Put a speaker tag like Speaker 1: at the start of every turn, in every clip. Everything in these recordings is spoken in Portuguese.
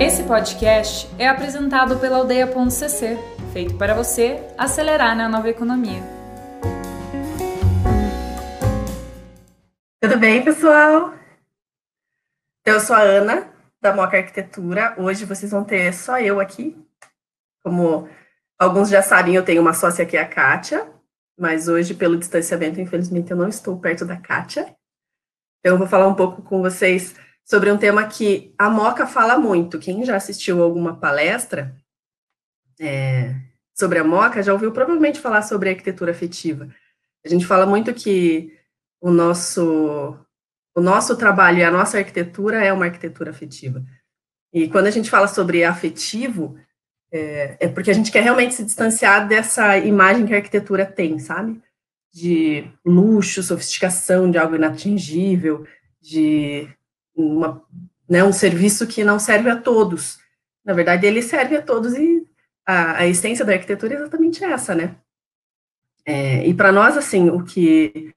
Speaker 1: Esse podcast é apresentado pela Aldeia.cc, feito para você acelerar na nova economia.
Speaker 2: Tudo bem, pessoal? Eu sou a Ana, da Moca Arquitetura. Hoje vocês vão ter só eu aqui. Como alguns já sabem, eu tenho uma sócia aqui, a Kátia, mas hoje, pelo distanciamento, infelizmente, eu não estou perto da Kátia. Então, eu vou falar um pouco com vocês sobre um tema que a Moca fala muito. Quem já assistiu alguma palestra é, sobre a Moca já ouviu provavelmente falar sobre arquitetura afetiva. A gente fala muito que o nosso o nosso trabalho e a nossa arquitetura é uma arquitetura afetiva. E quando a gente fala sobre afetivo, é, é porque a gente quer realmente se distanciar dessa imagem que a arquitetura tem, sabe? De luxo, sofisticação, de algo inatingível, de uma, né, um serviço que não serve a todos. Na verdade, ele serve a todos e a, a essência da arquitetura é exatamente essa, né? É, e para nós, assim, o que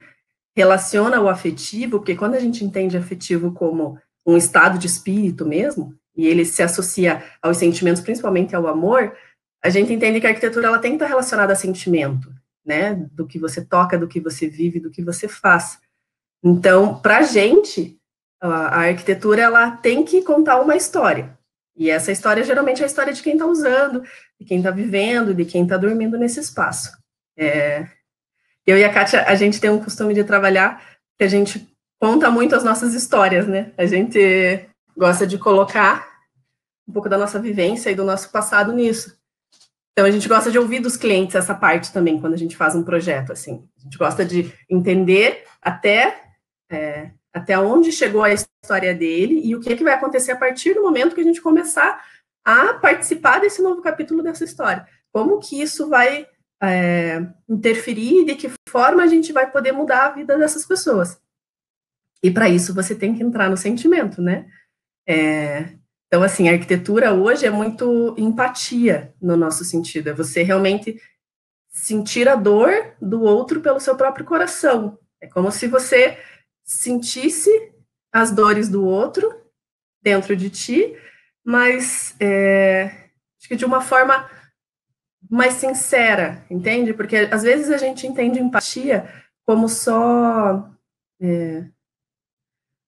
Speaker 2: relaciona o afetivo, porque quando a gente entende afetivo como um estado de espírito mesmo, e ele se associa aos sentimentos, principalmente ao amor, a gente entende que a arquitetura ela tem que estar relacionada a sentimento, né? Do que você toca, do que você vive, do que você faz. Então, para a gente, a arquitetura ela tem que contar uma história. E essa história geralmente é a história de quem está usando, de quem está vivendo, de quem está dormindo nesse espaço. É, eu e a Kátia, a gente tem um costume de trabalhar que a gente conta muito as nossas histórias, né? A gente gosta de colocar um pouco da nossa vivência e do nosso passado nisso. Então, a gente gosta de ouvir dos clientes essa parte também, quando a gente faz um projeto, assim. A gente gosta de entender até é, até onde chegou a história dele e o que, é que vai acontecer a partir do momento que a gente começar a participar desse novo capítulo dessa história. Como que isso vai é, interferir e de que forma a gente vai poder mudar a vida dessas pessoas. E para isso você tem que entrar no sentimento, né? É, então, assim, a arquitetura hoje é muito empatia no nosso sentido, é você realmente sentir a dor do outro pelo seu próprio coração. É como se você sentisse as dores do outro dentro de ti, mas é, acho que de uma forma mais sincera, entende? Porque às vezes a gente entende empatia como só é,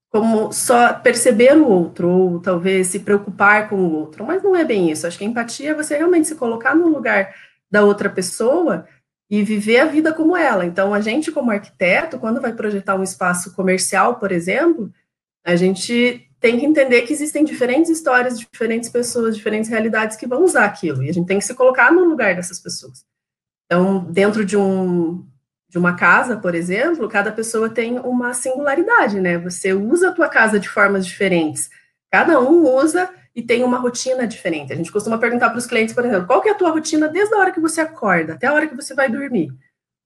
Speaker 2: como só perceber o outro ou talvez se preocupar com o outro, mas não é bem isso. Acho que empatia é você realmente se colocar no lugar da outra pessoa e viver a vida como ela. Então, a gente, como arquiteto, quando vai projetar um espaço comercial, por exemplo, a gente tem que entender que existem diferentes histórias, diferentes pessoas, diferentes realidades que vão usar aquilo, e a gente tem que se colocar no lugar dessas pessoas. Então, dentro de um de uma casa, por exemplo, cada pessoa tem uma singularidade, né? Você usa a tua casa de formas diferentes. Cada um usa e tem uma rotina diferente. A gente costuma perguntar para os clientes, por exemplo, qual que é a tua rotina desde a hora que você acorda até a hora que você vai dormir?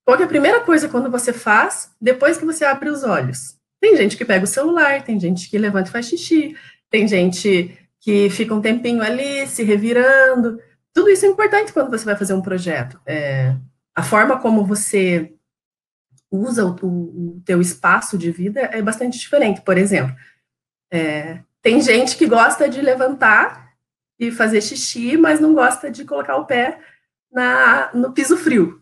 Speaker 2: Qual é a primeira coisa quando você faz depois que você abre os olhos? Tem gente que pega o celular, tem gente que levanta e faz xixi, tem gente que fica um tempinho ali se revirando. Tudo isso é importante quando você vai fazer um projeto. É, a forma como você usa o, o, o teu espaço de vida é bastante diferente. Por exemplo, é, tem gente que gosta de levantar e fazer xixi, mas não gosta de colocar o pé na, no piso frio.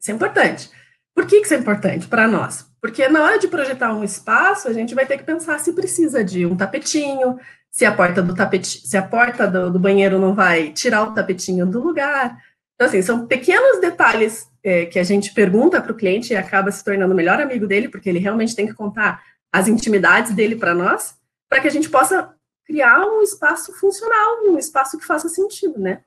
Speaker 2: Isso é importante. Por que isso é importante para nós? Porque na hora de projetar um espaço, a gente vai ter que pensar se precisa de um tapetinho, se a porta do tapete, se a porta do, do banheiro não vai tirar o tapetinho do lugar. Então, assim, são pequenos detalhes é, que a gente pergunta para o cliente e acaba se tornando o melhor amigo dele, porque ele realmente tem que contar as intimidades dele para nós para que a gente possa criar um espaço funcional, um espaço que faça sentido, né?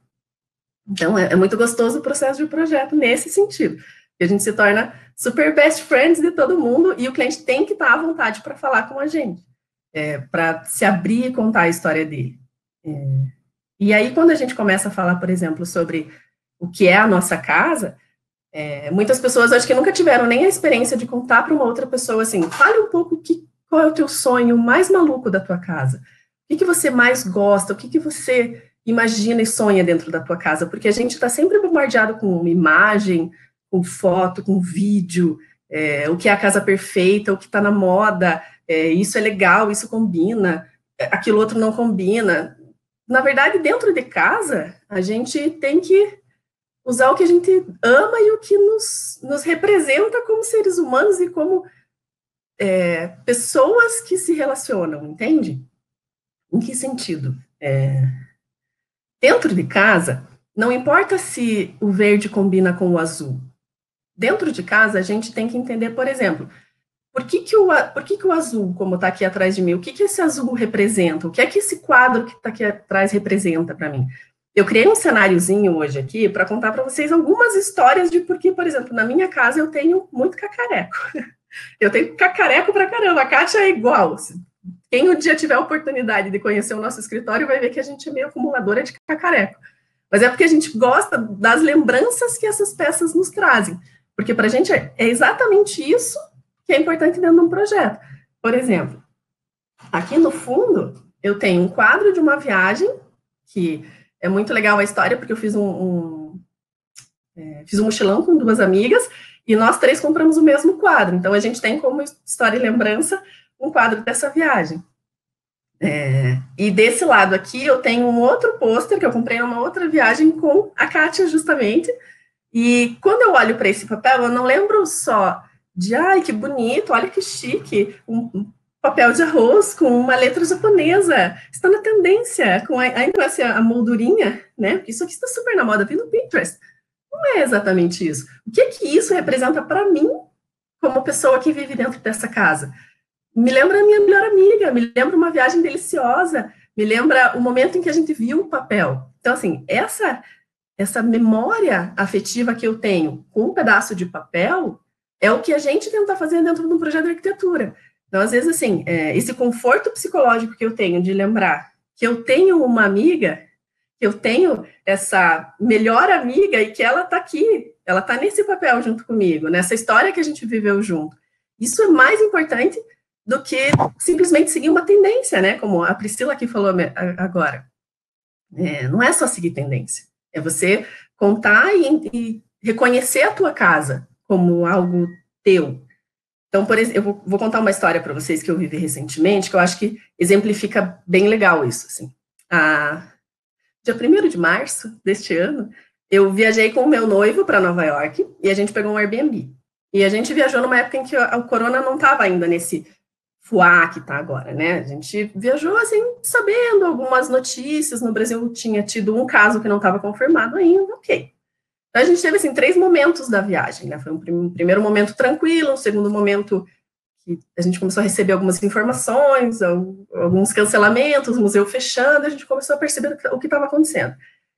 Speaker 2: Então, é, é muito gostoso o processo de projeto nesse sentido, que a gente se torna super best friends de todo mundo e o cliente tem que estar à vontade para falar com a gente, é, para se abrir e contar a história dele. É, e aí, quando a gente começa a falar, por exemplo, sobre o que é a nossa casa, é, muitas pessoas acho que nunca tiveram nem a experiência de contar para uma outra pessoa assim, fale um pouco o que, qual é o teu sonho mais maluco da tua casa? O que, que você mais gosta? O que, que você imagina e sonha dentro da tua casa? Porque a gente está sempre bombardeado com uma imagem, com foto, com vídeo, é, o que é a casa perfeita, o que está na moda, é, isso é legal, isso combina, é, aquilo outro não combina. na verdade, dentro de casa, a gente tem que usar o que a gente ama e o que nos, nos representa como seres humanos e como é, pessoas que se relacionam, entende? Em que sentido? É, dentro de casa, não importa se o verde combina com o azul. Dentro de casa, a gente tem que entender, por exemplo, por que, que, o, por que, que o azul, como está aqui atrás de mim, o que, que esse azul representa? O que é que esse quadro que está aqui atrás representa para mim? Eu criei um cenáriozinho hoje aqui para contar para vocês algumas histórias de por que, por exemplo, na minha casa eu tenho muito cacareco. Eu tenho cacareco para caramba, a Kátia é igual. Quem um dia tiver a oportunidade de conhecer o nosso escritório vai ver que a gente é meio acumuladora de cacareco. Mas é porque a gente gosta das lembranças que essas peças nos trazem. Porque para a gente é exatamente isso que é importante dentro de um projeto. Por exemplo, aqui no fundo, eu tenho um quadro de uma viagem, que é muito legal a história, porque eu fiz um, um é, fiz um mochilão com duas amigas, e nós três compramos o mesmo quadro. Então, a gente tem como história e lembrança um quadro dessa viagem. É, e desse lado aqui, eu tenho um outro pôster que eu comprei numa outra viagem com a Kátia, justamente. E quando eu olho para esse papel, eu não lembro só de ai, que bonito, olha que chique, um, papel de arroz com uma letra japonesa, está na tendência, com a, ainda assim, a moldurinha, né? Isso aqui está super na moda, vi no Pinterest. Não é exatamente isso. O que que isso representa para mim, como pessoa que vive dentro dessa casa? Me lembra a minha melhor amiga, me lembra uma viagem deliciosa, me lembra o momento em que a gente viu o papel. Então, assim, essa essa memória afetiva que eu tenho com um pedaço de papel é o que a gente tenta fazer dentro de um projeto de arquitetura. Então, às vezes, assim, é, esse conforto psicológico que eu tenho de lembrar que eu tenho uma amiga, eu tenho essa melhor amiga e que ela está aqui, ela está nesse papel junto comigo, nessa história que a gente viveu junto. Isso é mais importante do que simplesmente seguir uma tendência, né? Como a Priscila aqui falou agora. É, não é só seguir tendência, é você contar e, e reconhecer a tua casa, como algo teu. Então, por exemplo, eu vou, vou contar uma história para vocês que eu vivi recentemente, que eu acho que exemplifica bem legal isso. Assim. A, dia 1 de março deste ano, eu viajei com o meu noivo para Nova York e a gente pegou um Airbnb. E a gente viajou numa época em que o corona não estava ainda nesse fuá que está agora, né? A gente viajou assim, sabendo algumas notícias. No Brasil tinha tido um caso que não estava confirmado ainda, ok. Então, a gente teve, assim, três momentos da viagem, né? Foi um, prim primeiro momento tranquilo, um segundo momento que a gente começou a receber algumas informações, alguns cancelamentos, museu fechando, a gente começou a perceber o que estava acontecendo.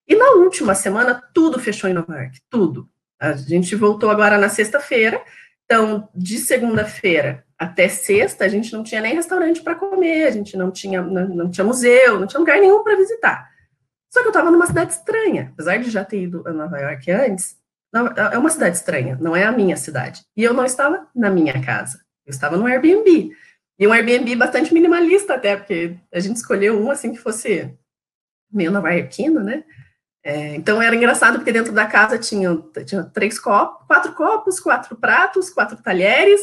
Speaker 2: E na última semana, tudo fechou em Nova York, tudo. A gente voltou agora na sexta-feira, então, de segunda-feira até sexta, a gente não tinha nem restaurante para comer, a gente não tinha, não, não tinha museu, não tinha lugar nenhum para visitar. Só que eu estava numa cidade estranha, apesar de já ter ido a Nova York antes, é uma cidade estranha, não é a minha cidade. E eu não estava na minha casa, eu estava no Airbnb. E um Airbnb bastante minimalista até, porque a gente escolheu um assim que fosse meio nova-iorquino, né? É, então era engraçado porque dentro da casa tinha, tinha três copos, quatro copos, quatro pratos, quatro talheres,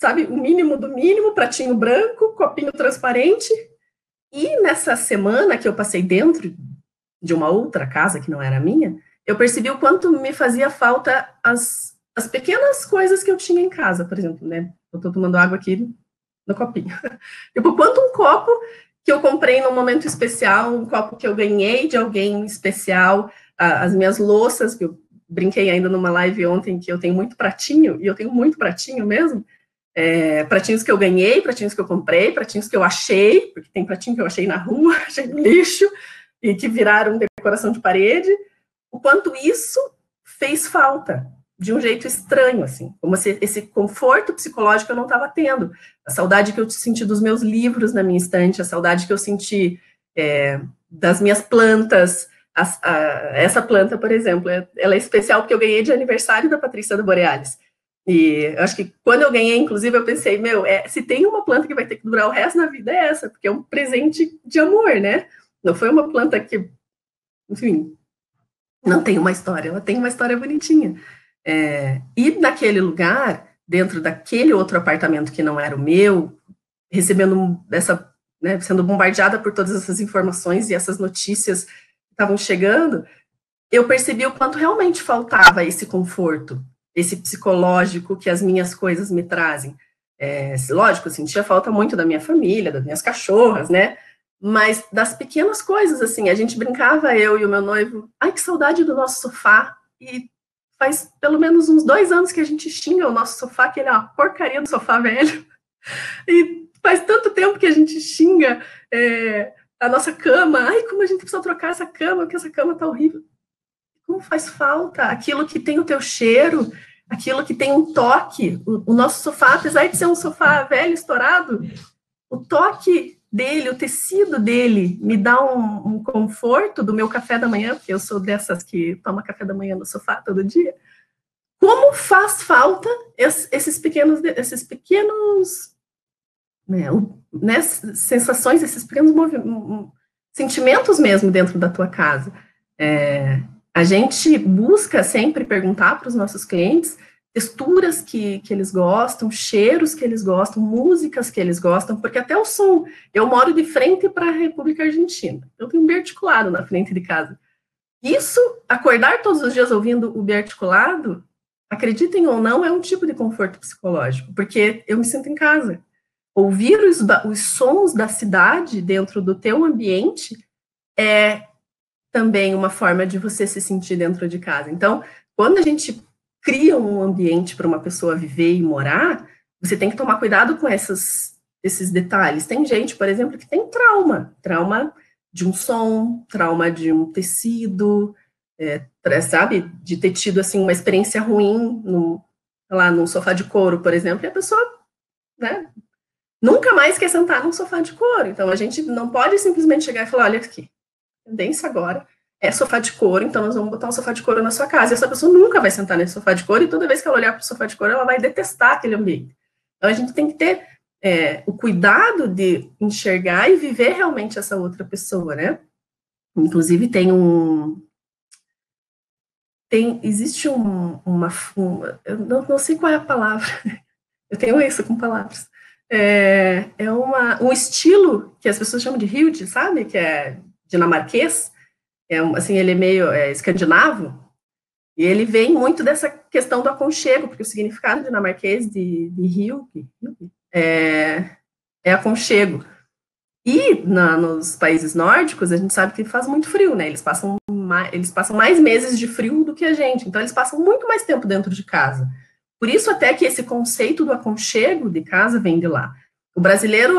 Speaker 2: sabe, o mínimo do mínimo, pratinho branco, copinho transparente. E nessa semana que eu passei dentro de uma outra casa que não era minha, eu percebi o quanto me fazia falta as, as pequenas coisas que eu tinha em casa, por exemplo, né? Eu tô tomando água aqui no copinho. tipo, quanto um copo que eu comprei num momento especial, um copo que eu ganhei de alguém especial, as minhas louças, que eu brinquei ainda numa live ontem, que eu tenho muito pratinho, e eu tenho muito pratinho mesmo, é, pratinhos que eu ganhei, pratinhos que eu comprei, pratinhos que eu achei, porque tem pratinho que eu achei na rua, achei no lixo, e que viraram decoração de parede, o quanto isso fez falta de um jeito estranho, assim, como se esse conforto psicológico eu não estava tendo, a saudade que eu senti dos meus livros na minha estante, a saudade que eu senti é, das minhas plantas, a, a, essa planta, por exemplo, é, ela é especial porque eu ganhei de aniversário da Patrícia do Borealis, e acho que quando eu ganhei, inclusive, eu pensei, meu, é, se tem uma planta que vai ter que durar o resto da vida é essa, porque é um presente de amor, né? Não foi uma planta que, enfim, não tem uma história, ela tem uma história bonitinha. É, e naquele lugar, dentro daquele outro apartamento que não era o meu, recebendo essa né, sendo bombardeada por todas essas informações e essas notícias que estavam chegando, eu percebi o quanto realmente faltava esse conforto, esse psicológico que as minhas coisas me trazem. É, lógico, eu sentia falta muito da minha família, das minhas cachorras, né? Mas das pequenas coisas, assim, a gente brincava, eu e o meu noivo, ai, que saudade do nosso sofá. E faz pelo menos uns dois anos que a gente xinga o nosso sofá, que ele é uma porcaria do sofá velho. E faz tanto tempo que a gente xinga é, a nossa cama. Ai, como a gente precisa trocar essa cama, porque essa cama tá horrível como faz falta aquilo que tem o teu cheiro, aquilo que tem um toque. O, o nosso sofá, apesar de ser um sofá velho, estourado, o toque dele, o tecido dele, me dá um, um, conforto do meu café da manhã, porque eu sou dessas que toma café da manhã no sofá todo dia. Como faz falta esses pequenos, esses pequenos né, né, sensações, esses pequenos sentimentos mesmo dentro da tua casa. É, a gente busca sempre perguntar para os nossos clientes texturas que, que eles gostam, cheiros que eles gostam, músicas que eles gostam, porque até o som. Eu moro de frente para a República Argentina. Eu tenho um biarticulado na frente de casa. Isso, acordar todos os dias ouvindo o biarticulado, acreditem ou não, é um tipo de conforto psicológico, porque eu me sinto em casa. Ouvir os, os sons da cidade dentro do teu ambiente é também uma forma de você se sentir dentro de casa. Então, quando a gente cria um ambiente para uma pessoa viver e morar, você tem que tomar cuidado com essas, esses detalhes. Tem gente, por exemplo, que tem trauma, trauma de um som, trauma de um tecido, é, sabe, de ter tido assim uma experiência ruim no, lá no sofá de couro, por exemplo, e a pessoa, né, nunca mais quer sentar num sofá de couro. Então a gente não pode simplesmente chegar e falar, olha aqui, tendência agora é sofá de couro, então nós vamos botar um sofá de couro na sua casa. E essa pessoa nunca vai sentar nesse sofá de couro, e toda vez que ela olhar para o sofá de couro, ela vai detestar aquele ambiente. Então a gente tem que ter é, o cuidado de enxergar e viver realmente essa outra pessoa, né? Inclusive tem um. Tem, existe um, uma. Um, eu não, não sei qual é a palavra, eu tenho isso com palavras. É, é uma, um estilo que as pessoas chamam de Hilde, sabe? Que é dinamarquês, é, assim, ele é meio é, escandinavo, e ele vem muito dessa questão do aconchego, porque o significado dinamarquês de, de rio é, é aconchego. E na, nos países nórdicos, a gente sabe que faz muito frio, né? Eles passam, mais, eles passam mais meses de frio do que a gente, então eles passam muito mais tempo dentro de casa. Por isso, até que esse conceito do aconchego de casa vem de lá. O brasileiro,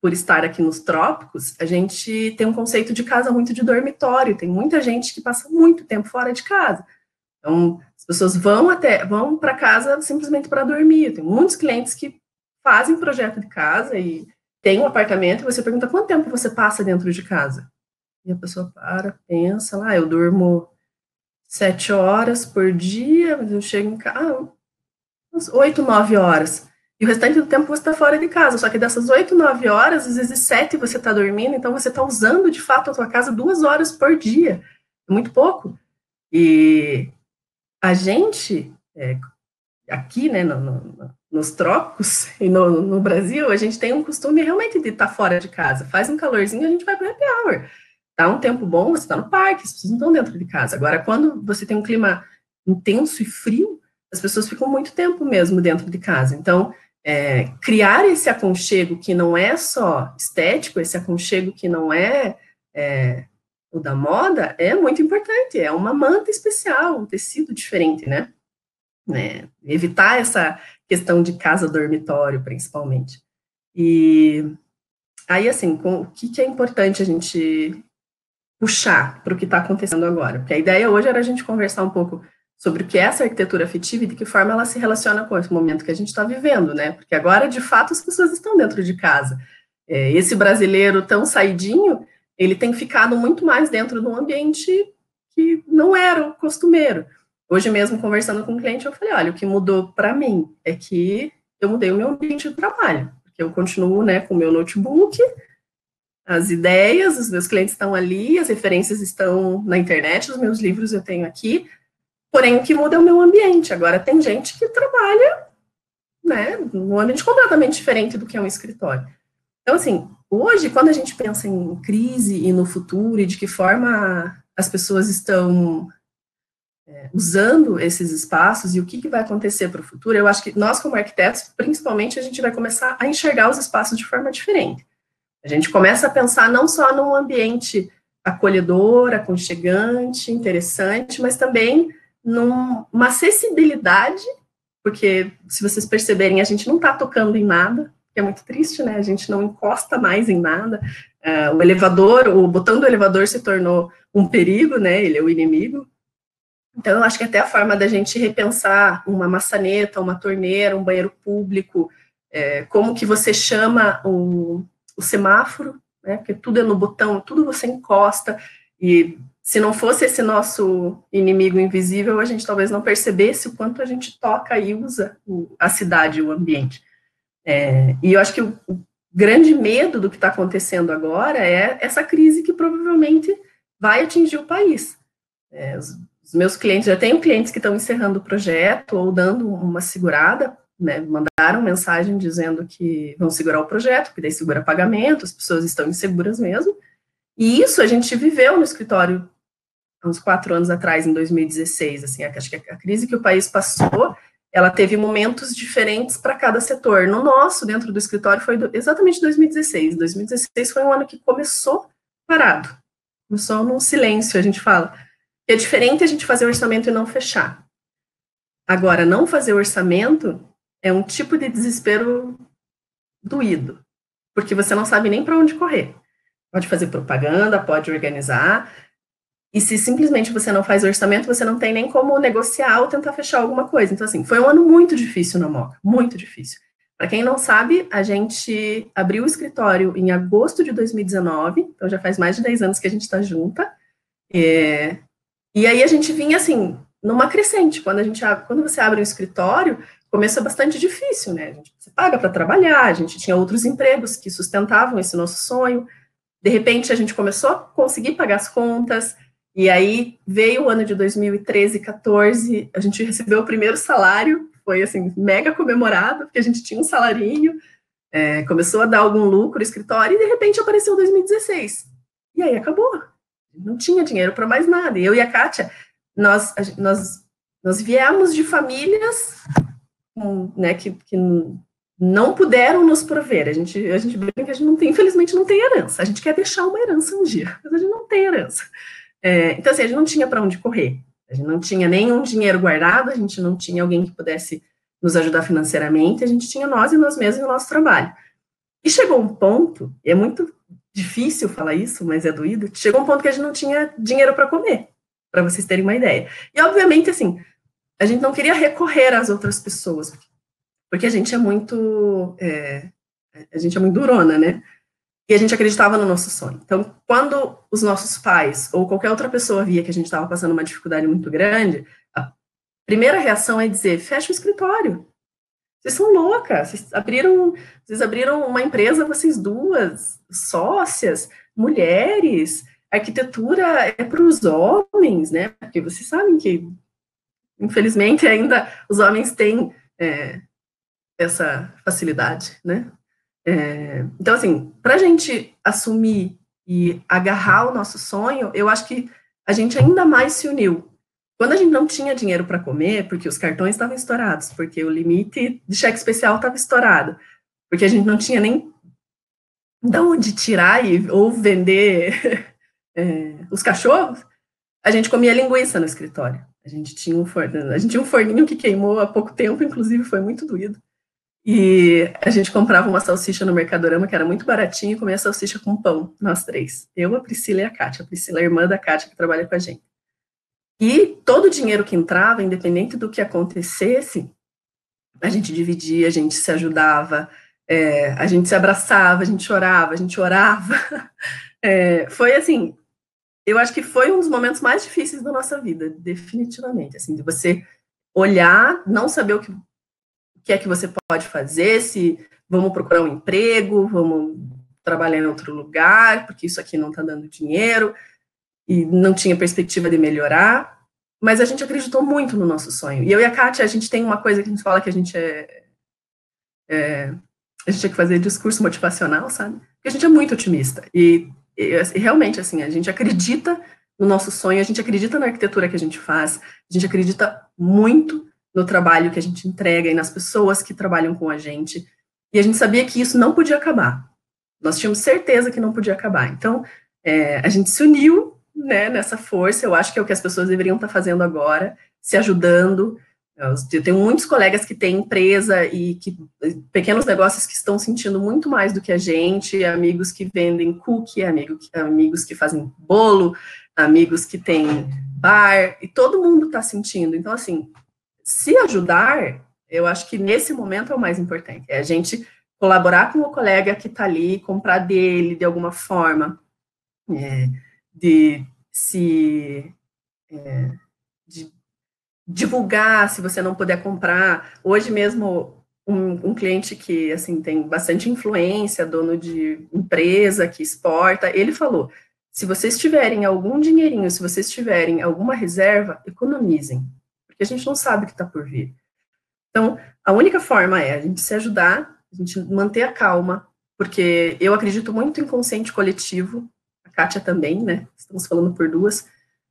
Speaker 2: por estar aqui nos trópicos, a gente tem um conceito de casa muito de dormitório. Tem muita gente que passa muito tempo fora de casa. Então, as pessoas vão até vão para casa simplesmente para dormir. Tem muitos clientes que fazem projeto de casa e tem um apartamento e você pergunta quanto tempo você passa dentro de casa. E a pessoa para, pensa lá, ah, eu durmo sete horas por dia, mas eu chego em casa, ah, oito, nove horas. E o restante do tempo você está fora de casa. Só que dessas 8, 9 horas, às vezes 7 você está dormindo, então você está usando de fato a sua casa duas horas por dia. É muito pouco. E a gente, é, aqui, né, no, no, nos trópicos e no, no, Brasil, a gente tem um costume realmente de estar tá fora de casa. Faz um calorzinho, a gente vai para happy hour. Tá um tempo bom, você está no parque, as pessoas não estão dentro de casa. Agora, quando você tem um clima intenso e frio, as pessoas ficam muito tempo mesmo dentro de casa. Então, é, criar esse aconchego que não é só estético, esse aconchego que não é, é, o da moda, é muito importante. É uma manta especial, um tecido diferente, né? né? Evitar essa questão de casa-dormitório, principalmente. E aí, assim, com, o que, que é importante a gente puxar para o que está acontecendo agora? Porque a ideia hoje era a gente conversar um pouco sobre o que é essa arquitetura afetiva e de que forma ela se relaciona com esse momento que a gente está vivendo, né? Porque agora, de fato, as pessoas estão dentro de casa. É, esse brasileiro tão saidinho, ele tem ficado muito mais dentro de um ambiente que não era o costumeiro. Hoje mesmo, conversando com um cliente, eu falei, olha, o que mudou para mim é que eu mudei o meu ambiente de trabalho, porque eu continuo, né, com o meu notebook, as ideias, os meus clientes estão ali, as referências estão na internet, os meus livros eu tenho aqui, Porém, o que muda é o meu ambiente. Agora, tem gente que trabalha né, num ambiente completamente diferente do que é um escritório. Então, assim, hoje, quando a gente pensa em crise e no futuro e de que forma as pessoas estão é, usando esses espaços e o que, que vai acontecer para o futuro, eu acho que nós, como arquitetos, principalmente, a gente vai começar a enxergar os espaços de forma diferente. A gente começa a pensar não só num ambiente acolhedor, aconchegante, interessante, mas também numa acessibilidade, porque se vocês perceberem, a gente não está tocando em nada, que é muito triste, né? A gente não encosta mais em nada. Uh, o elevador, o botão do elevador se tornou um perigo, né? Ele é o inimigo. Então, eu acho que até a forma da gente repensar uma maçaneta, uma torneira, um banheiro público, é, como que você chama o, o semáforo, né? Porque tudo é no botão, tudo você encosta, e se não fosse esse nosso inimigo invisível, a gente talvez não percebesse o quanto a gente toca e usa o, a cidade, o ambiente. É, e eu acho que o, o grande medo do que está acontecendo agora é essa crise que provavelmente vai atingir o país. É, os, os meus clientes, já tenho clientes que estão encerrando o projeto ou dando uma segurada, né, mandaram mensagem dizendo que vão segurar o projeto, que daí segura pagamento, as pessoas estão inseguras mesmo. E isso a gente viveu no escritório uns quatro anos atrás, em 2016, assim, acho que a crise que o país passou, ela teve momentos diferentes para cada setor. No nosso, dentro do escritório, foi do, exatamente 2016. 2016 foi um ano que começou parado, começou num silêncio, a gente fala. É diferente a gente fazer orçamento e não fechar. Agora, não fazer orçamento é um tipo de desespero doído, porque você não sabe nem para onde correr. Pode fazer propaganda, pode organizar, e se simplesmente você não faz orçamento, você não tem nem como negociar ou tentar fechar alguma coisa. Então, assim, foi um ano muito difícil na Moca, muito difícil. Para quem não sabe, a gente abriu o escritório em agosto de 2019, então já faz mais de 10 anos que a gente está junta. É, e aí a gente vinha assim, numa crescente. Quando a gente quando você abre um escritório, começa bastante difícil, né? Você paga para trabalhar, a gente tinha outros empregos que sustentavam esse nosso sonho. De repente a gente começou a conseguir pagar as contas, e aí veio o ano de 2013, 14, a gente recebeu o primeiro salário, foi assim, mega comemorado, porque a gente tinha um salarinho, é, começou a dar algum lucro no escritório, e de repente apareceu 2016. E aí acabou não tinha dinheiro para mais nada. E eu e a Kátia, nós, nós, nós viemos de famílias né, que, que não puderam nos prover. A gente, a gente brinca a gente não tem, infelizmente, não tem herança. A gente quer deixar uma herança um dia, mas a gente não tem herança. É, então, assim, a gente não tinha para onde correr. A gente não tinha nenhum dinheiro guardado, a gente não tinha alguém que pudesse nos ajudar financeiramente, a gente tinha nós e nós mesmos e o nosso trabalho. E chegou um ponto, é muito difícil falar isso, mas é doído. Chegou um ponto que a gente não tinha dinheiro para comer, para vocês terem uma ideia. E, obviamente, assim, a gente não queria recorrer às outras pessoas, porque a gente é muito. É, a gente é muito durona, né? E a gente acreditava no nosso sonho. Então, quando os nossos pais ou qualquer outra pessoa via que a gente estava passando uma dificuldade muito grande, a primeira reação é dizer: fecha o escritório, vocês são loucas, vocês abriram, vocês abriram uma empresa, vocês duas, sócias, mulheres, arquitetura é para os homens, né? Porque vocês sabem que, infelizmente, ainda os homens têm é, essa facilidade, né? É, então, assim, para a gente assumir e agarrar o nosso sonho, eu acho que a gente ainda mais se uniu. Quando a gente não tinha dinheiro para comer, porque os cartões estavam estourados, porque o limite de cheque especial estava estourado, porque a gente não tinha nem de onde tirar e, ou vender é, os cachorros, a gente comia linguiça no escritório. A gente tinha um forno, a gente tinha um forninho que queimou há pouco tempo, inclusive foi muito doído. E a gente comprava uma salsicha no Mercadorama, que era muito baratinho, e comia salsicha com pão, nós três. Eu, a Priscila e a Kátia. A Priscila é irmã da Kátia, que trabalha com a gente. E todo o dinheiro que entrava, independente do que acontecesse, a gente dividia, a gente se ajudava, é, a gente se abraçava, a gente chorava, a gente orava. É, foi assim, eu acho que foi um dos momentos mais difíceis da nossa vida, definitivamente, assim, de você olhar, não saber o que, que é que você pode fazer, se vamos procurar um emprego, vamos trabalhar em outro lugar, porque isso aqui não está dando dinheiro, e não tinha perspectiva de melhorar, mas a gente acreditou muito no nosso sonho. E eu e a Kátia, a gente tem uma coisa que a gente fala que a gente é, é, a gente tinha que fazer discurso motivacional, sabe? Porque a gente é muito otimista. E, e, e realmente, assim, a gente acredita no nosso sonho, a gente acredita na arquitetura que a gente faz, a gente acredita muito no trabalho que a gente entrega e nas pessoas que trabalham com a gente. E a gente sabia que isso não podia acabar. Nós tínhamos certeza que não podia acabar. Então, é, a gente se uniu né, nessa força. Eu acho que é o que as pessoas deveriam estar fazendo agora, se ajudando. Eu tenho muitos colegas que têm empresa e que pequenos negócios que estão sentindo muito mais do que a gente, amigos que vendem cookie, amigos, amigos que fazem bolo, amigos que têm bar, e todo mundo está sentindo. Então, assim, se ajudar, eu acho que nesse momento é o mais importante. É a gente colaborar com o colega que está ali, comprar dele de alguma forma, é, de se é, de divulgar se você não puder comprar. Hoje mesmo um, um, cliente que assim tem bastante influência, dono de empresa que exporta, ele falou: se vocês tiverem algum dinheirinho, se vocês tiverem alguma reserva, economizem, porque a gente não sabe o que está por vir. Então, a única forma é a gente se ajudar, a gente manter a calma, porque eu acredito muito em consciente coletivo, a Kátia também, né? Estamos falando por duas.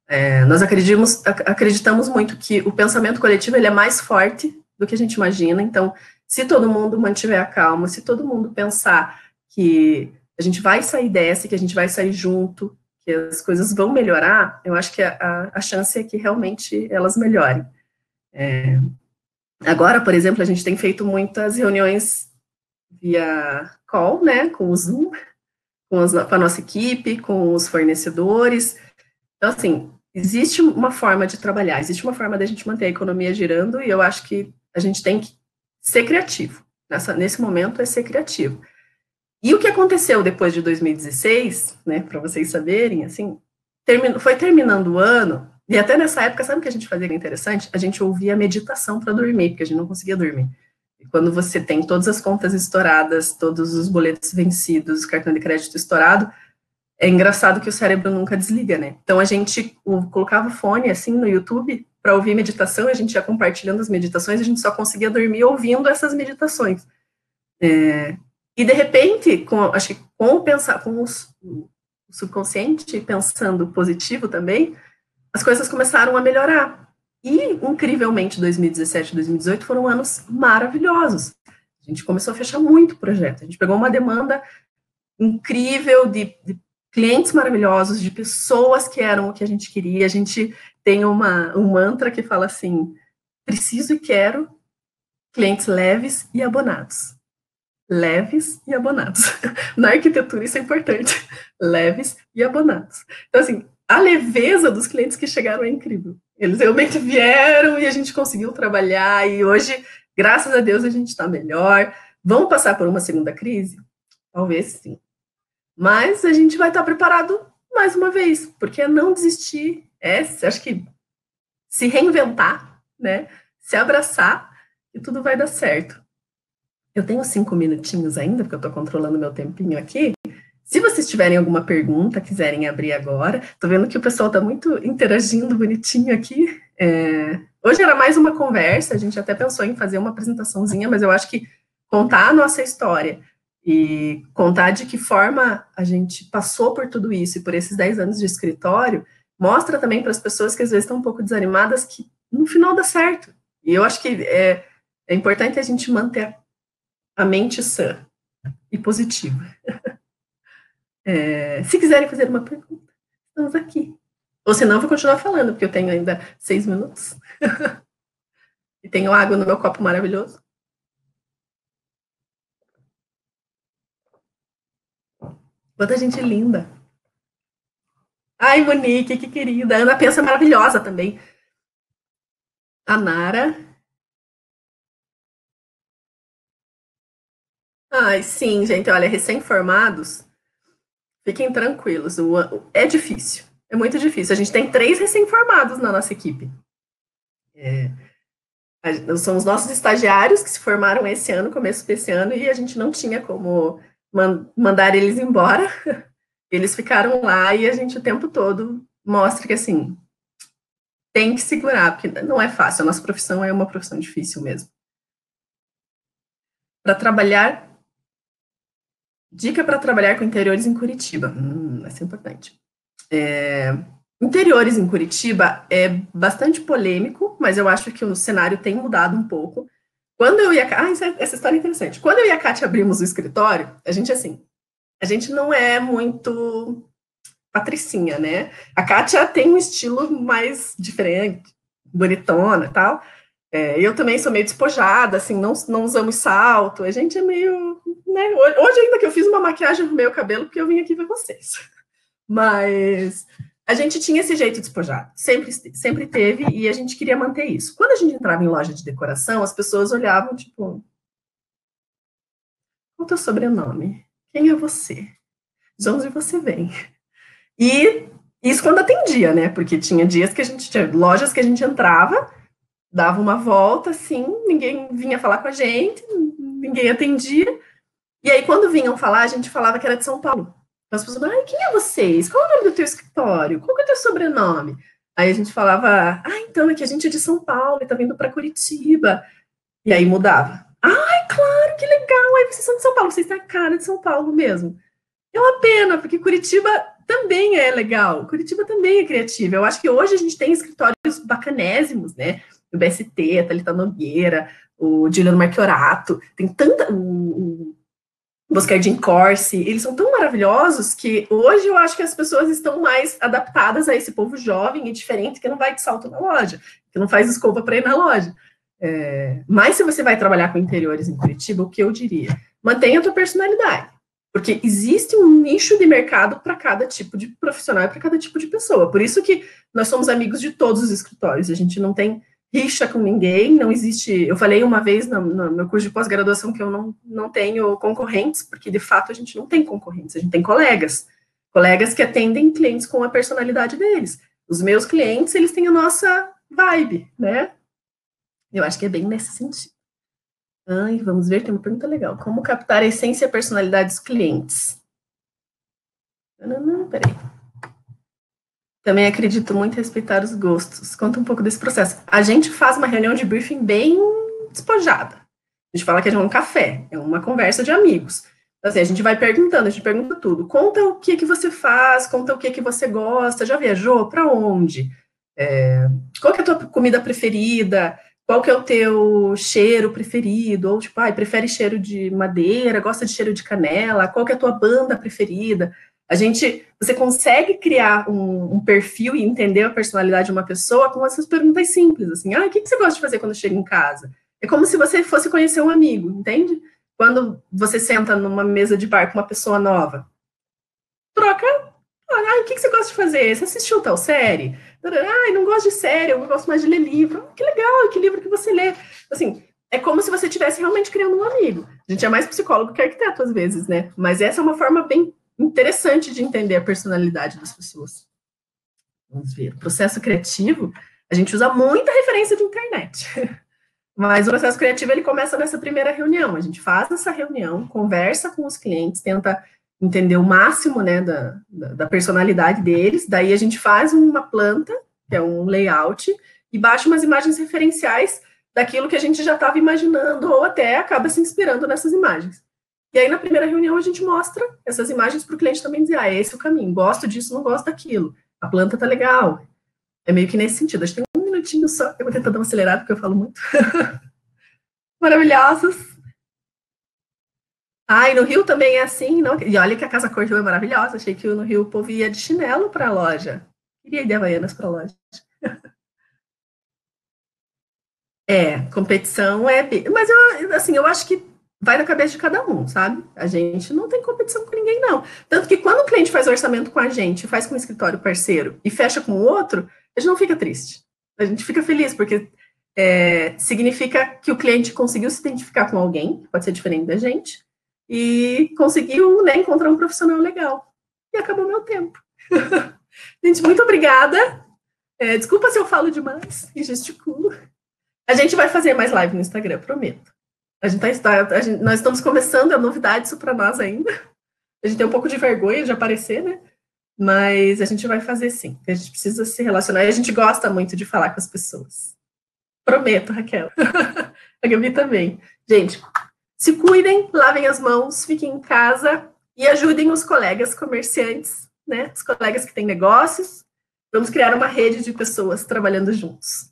Speaker 2: É, nós acreditamos, acreditamos muito que o pensamento coletivo ele é mais forte do que a gente imagina. Então, se todo mundo mantiver a calma, se todo mundo pensar que a gente vai sair dessa, que a gente vai sair junto, que as coisas vão melhorar, eu acho que a, a chance é que realmente elas melhorem. É, agora, por exemplo, a gente tem feito muitas reuniões via call, né, com o Zoom, com, as, com a nossa equipe, com os fornecedores. Então, assim, existe uma forma de trabalhar, existe uma forma da gente manter a economia girando e eu acho que a gente tem que ser criativo. Nessa, nesse momento é ser criativo. E o que aconteceu depois de 2016, né, para vocês saberem, assim, termin, foi terminando o ano, e até nessa época, sabe o que a gente fazia interessante? A gente ouvia meditação para dormir, porque a gente não conseguia dormir. E quando você tem todas as contas estouradas, todos os boletos vencidos, cartão de crédito estourado, é engraçado que o cérebro nunca desliga, né? Então a gente colocava o fone assim no YouTube para ouvir meditação, a gente ia compartilhando as meditações, a gente só conseguia dormir ouvindo essas meditações. É, e de repente, com, acho que com o pensar, com o subconsciente pensando positivo também, as coisas começaram a melhorar. E incrivelmente 2017 e 2018 foram anos maravilhosos. A gente começou a fechar muito projeto. A gente pegou uma demanda incrível de, de clientes maravilhosos, de pessoas que eram o que a gente queria. A gente tem uma, um mantra que fala assim: preciso e quero clientes leves e abonados. Leves e abonados. Na arquitetura isso é importante. Leves e abonados. Então, assim, a leveza dos clientes que chegaram é incrível. Eles realmente vieram e a gente conseguiu trabalhar, e hoje, graças a Deus, a gente está melhor. Vamos passar por uma segunda crise? Talvez sim. Mas a gente vai estar preparado mais uma vez, porque não desistir é, acho que se reinventar, né? Se abraçar e tudo vai dar certo. Eu tenho cinco minutinhos ainda, porque eu estou controlando meu tempinho aqui. Se vocês tiverem alguma pergunta, quiserem abrir agora, tô vendo que o pessoal está muito interagindo bonitinho aqui. É... Hoje era mais uma conversa, a gente até pensou em fazer uma apresentaçãozinha, mas eu acho que contar a nossa história e contar de que forma a gente passou por tudo isso e por esses 10 anos de escritório, mostra também para as pessoas que às vezes estão um pouco desanimadas que no final dá certo. E eu acho que é, é importante a gente manter a mente sã e positiva. É, se quiserem fazer uma pergunta, estamos aqui. Ou senão, eu vou continuar falando, porque eu tenho ainda seis minutos. e tenho água no meu copo maravilhoso. Quanta gente linda. Ai, Monique, que querida. Ana Pensa maravilhosa também. A Nara. Ai, sim, gente, olha, recém-formados, fiquem tranquilos. É difícil, é muito difícil. A gente tem três recém-formados na nossa equipe. É, são os nossos estagiários que se formaram esse ano, começo desse ano, e a gente não tinha como mandar eles embora. Eles ficaram lá e a gente o tempo todo mostra que assim tem que segurar, porque não é fácil. A nossa profissão é uma profissão difícil mesmo. Para trabalhar Dica para trabalhar com interiores em Curitiba. Hum, vai ser importante. É, interiores em Curitiba é bastante polêmico, mas eu acho que o cenário tem mudado um pouco. Quando eu e a ah, é, essa história é interessante. Quando eu e a Kátia abrimos o escritório, a gente assim, a gente não é muito patricinha, né? A Kátia tem um estilo mais diferente, bonitona e tal. É, eu também sou meio despojada, assim, não, não usamos salto. A gente é meio. Né? Hoje, ainda que eu fiz uma maquiagem no meu cabelo, porque eu vim aqui ver vocês. Mas a gente tinha esse jeito despojado, sempre, sempre teve, e a gente queria manter isso. Quando a gente entrava em loja de decoração, as pessoas olhavam, tipo. Qual o teu sobrenome? Quem é você? De onde você vem? E isso quando atendia, né? Porque tinha dias que a gente tinha lojas que a gente entrava dava uma volta, assim, ninguém vinha falar com a gente, ninguém atendia. E aí, quando vinham falar, a gente falava que era de São Paulo. Então, as pessoas falavam, quem é vocês? Qual é o nome do teu escritório? Qual é o teu sobrenome? Aí a gente falava, ah, então, é que a gente é de São Paulo e tá vindo para Curitiba. E aí mudava. Ai, claro, que legal, aí vocês são de São Paulo, vocês têm a cara de São Paulo mesmo. É uma pena, porque Curitiba também é legal, Curitiba também é criativa. Eu acho que hoje a gente tem escritórios bacanésimos, né? o BST, a Thalita Nogueira, o Juliano Marchiorato, tem tanta. O, o Boscardin Corsi, eles são tão maravilhosos que hoje eu acho que as pessoas estão mais adaptadas a esse povo jovem e diferente que não vai de salto na loja, que não faz escova para ir na loja. É, mas se você vai trabalhar com interiores em Curitiba, o que eu diria? Mantenha a tua personalidade. Porque existe um nicho de mercado para cada tipo de profissional e para cada tipo de pessoa. Por isso que nós somos amigos de todos os escritórios. A gente não tem rixa com ninguém, não existe. Eu falei uma vez no, no meu curso de pós-graduação que eu não, não tenho concorrentes, porque de fato a gente não tem concorrentes, a gente tem colegas. Colegas que atendem clientes com a personalidade deles. Os meus clientes, eles têm a nossa vibe, né? Eu acho que é bem nesse sentido. Ai, vamos ver, tem uma pergunta legal. Como captar a essência e a personalidade dos clientes? Não, não, peraí. Também acredito muito em respeitar os gostos. Conta um pouco desse processo. A gente faz uma reunião de briefing bem despojada. A gente fala que é um café, é uma conversa de amigos. Então, assim, a gente vai perguntando, a gente pergunta tudo. Conta o que que você faz, conta o que que você gosta, já viajou, para onde? É, qual que é a tua comida preferida? Qual que é o teu cheiro preferido? Ou, tipo, ai, prefere cheiro de madeira, gosta de cheiro de canela? Qual que é a tua banda preferida? A gente, você consegue criar um, um, perfil e entender a personalidade de uma pessoa com essas perguntas simples, assim, ah, o que, você gosta de fazer quando chega em casa? É como se você fosse conhecer um amigo, entende? Quando você senta numa mesa de bar com uma pessoa nova, troca, ah, o que, que você gosta de fazer? Você assistiu tal série? Ah, não gosto de série, eu gosto mais de ler livro. Que legal, que livro que você lê? Assim, é como se você estivesse realmente criando um amigo. A gente é mais psicólogo que arquiteto às vezes, né? Mas essa é uma forma bem interessante de entender a personalidade das pessoas. Vamos ver. O processo criativo, a gente usa muita referência de internet. Mas o processo criativo ele começa nessa primeira reunião. A gente faz essa reunião, conversa com os clientes, tenta entender o máximo né, da, da, da personalidade deles. Daí a gente faz uma planta, que é um layout, e baixa umas imagens referenciais daquilo que a gente já estava imaginando, ou até acaba se inspirando nessas imagens. E aí, na primeira reunião, a gente mostra essas imagens para o cliente também dizer, ah, esse é o caminho, gosto disso, não gosto daquilo, a planta tá legal. É meio que nesse sentido. A gente tem um minutinho só, eu vou tentar dar uma acelerada, porque eu falo muito. Maravilhosos. Ah, e no Rio também é assim, não? E olha que a Casa Cor é maravilhosa. Achei que no Rio o povo ia de chinelo para a loja. Queria ir de Havaianas para a loja. É, competição é. Mas eu, assim, eu acho que vai na cabeça de cada um, sabe? A gente não tem competição com ninguém, não. Tanto que quando o cliente faz orçamento com a gente, faz com o escritório parceiro e fecha com o outro, a gente não fica triste. A gente fica feliz, porque é, significa que o cliente conseguiu se identificar com alguém, pode ser diferente da gente, e conseguiu né, encontrar um profissional legal. E acabou meu tempo. gente, muito obrigada. É, desculpa se eu falo demais e gesticulo. A gente vai fazer mais live no Instagram, prometo. A gente tá, gente, nós estamos começando, é novidade isso para nós ainda. A gente tem um pouco de vergonha de aparecer, né? Mas a gente vai fazer sim. A gente precisa se relacionar e a gente gosta muito de falar com as pessoas. Prometo, Raquel. a Gabi também. Gente, se cuidem, lavem as mãos, fiquem em casa e ajudem os colegas comerciantes, né? Os colegas que têm negócios. Vamos criar uma rede de pessoas trabalhando juntos.